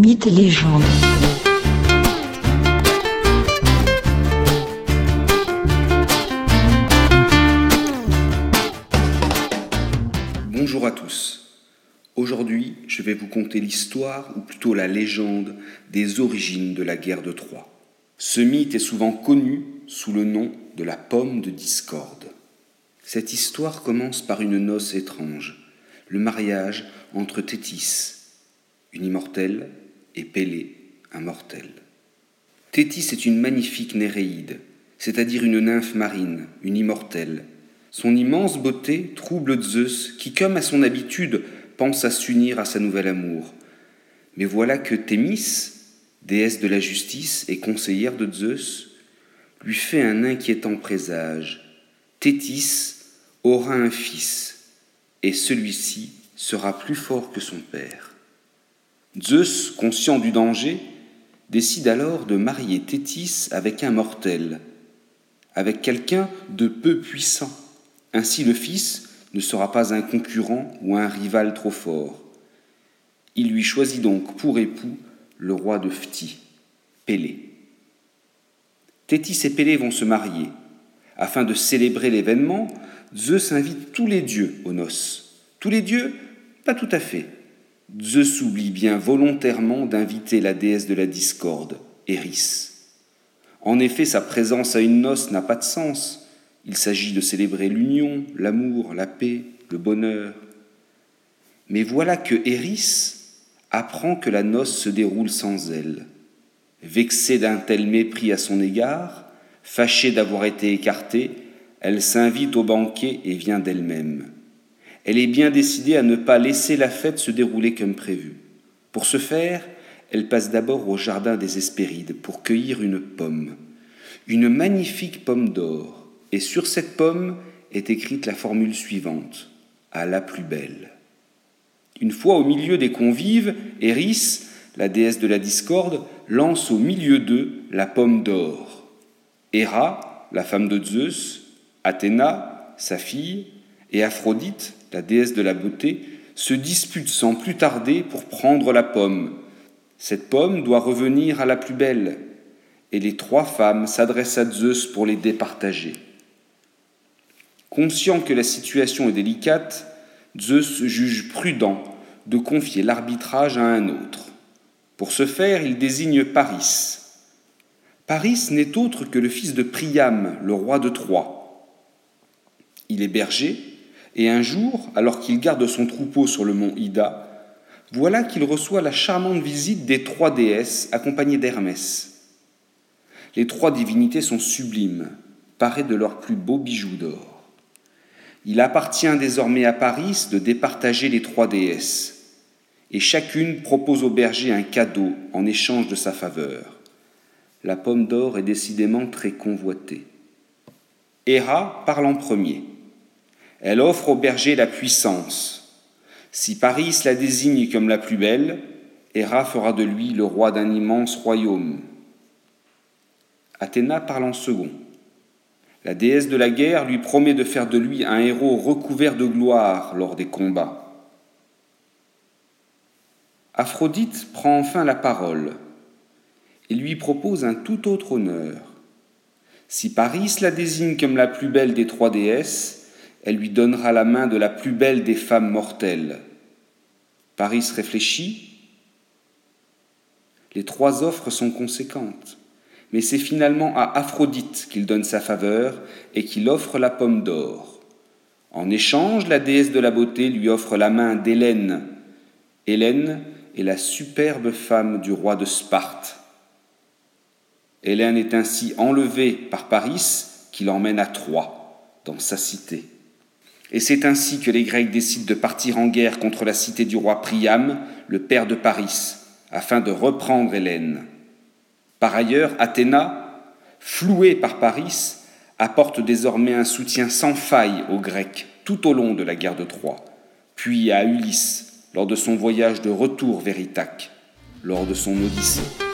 Mythes légendes. Bonjour à tous. Aujourd'hui, je vais vous conter l'histoire, ou plutôt la légende, des origines de la guerre de Troie. Ce mythe est souvent connu sous le nom de la pomme de discorde. Cette histoire commence par une noce étrange, le mariage entre Thétis, une immortelle, et Pélée, un mortel. Thétis est une magnifique Néréide, c'est-à-dire une nymphe marine, une immortelle. Son immense beauté trouble Zeus, qui, comme à son habitude, pense à s'unir à sa nouvel amour. Mais voilà que Thémis, déesse de la justice et conseillère de Zeus, lui fait un inquiétant présage. Thétis aura un fils, et celui-ci sera plus fort que son père. Zeus, conscient du danger, décide alors de marier Thétis avec un mortel, avec quelqu'un de peu puissant. Ainsi le fils ne sera pas un concurrent ou un rival trop fort. Il lui choisit donc pour époux le roi de Phti, Pélée. Thétis et Pélée vont se marier. Afin de célébrer l'événement, Zeus invite tous les dieux aux noces. Tous les dieux? Pas tout à fait. Zeus oublie bien volontairement d'inviter la déesse de la discorde, Eris. En effet, sa présence à une noce n'a pas de sens. Il s'agit de célébrer l'union, l'amour, la paix, le bonheur. Mais voilà que Eris apprend que la noce se déroule sans elle. Vexée d'un tel mépris à son égard, fâchée d'avoir été écartée, elle s'invite au banquet et vient d'elle-même elle est bien décidée à ne pas laisser la fête se dérouler comme prévu. Pour ce faire, elle passe d'abord au jardin des Hespérides pour cueillir une pomme, une magnifique pomme d'or, et sur cette pomme est écrite la formule suivante à la plus belle. Une fois au milieu des convives, Eris, la déesse de la discorde, lance au milieu d'eux la pomme d'or. Héra, la femme de Zeus, Athéna, sa fille, et Aphrodite, la déesse de la beauté, se disputent sans plus tarder pour prendre la pomme. Cette pomme doit revenir à la plus belle, et les trois femmes s'adressent à Zeus pour les départager. Conscient que la situation est délicate, Zeus juge prudent de confier l'arbitrage à un autre. Pour ce faire, il désigne Paris. Paris n'est autre que le fils de Priam, le roi de Troie. Il est berger, et un jour, alors qu'il garde son troupeau sur le mont Ida, voilà qu'il reçoit la charmante visite des trois déesses accompagnées d'Hermès. Les trois divinités sont sublimes, parées de leurs plus beaux bijoux d'or. Il appartient désormais à Paris de départager les trois déesses, et chacune propose au berger un cadeau en échange de sa faveur. La pomme d'or est décidément très convoitée. Héra parle en premier. Elle offre au berger la puissance. Si Paris la désigne comme la plus belle, Héra fera de lui le roi d'un immense royaume. Athéna parle en second. La déesse de la guerre lui promet de faire de lui un héros recouvert de gloire lors des combats. Aphrodite prend enfin la parole et lui propose un tout autre honneur. Si Paris la désigne comme la plus belle des trois déesses, elle lui donnera la main de la plus belle des femmes mortelles. Paris réfléchit. Les trois offres sont conséquentes, mais c'est finalement à Aphrodite qu'il donne sa faveur et qu'il offre la pomme d'or. En échange, la déesse de la beauté lui offre la main d'Hélène. Hélène est la superbe femme du roi de Sparte. Hélène est ainsi enlevée par Paris qui l'emmène à Troie, dans sa cité. Et c'est ainsi que les Grecs décident de partir en guerre contre la cité du roi Priam, le père de Paris, afin de reprendre Hélène. Par ailleurs, Athéna, flouée par Paris, apporte désormais un soutien sans faille aux Grecs tout au long de la guerre de Troie, puis à Ulysse lors de son voyage de retour vers Ithaque, lors de son Odyssée.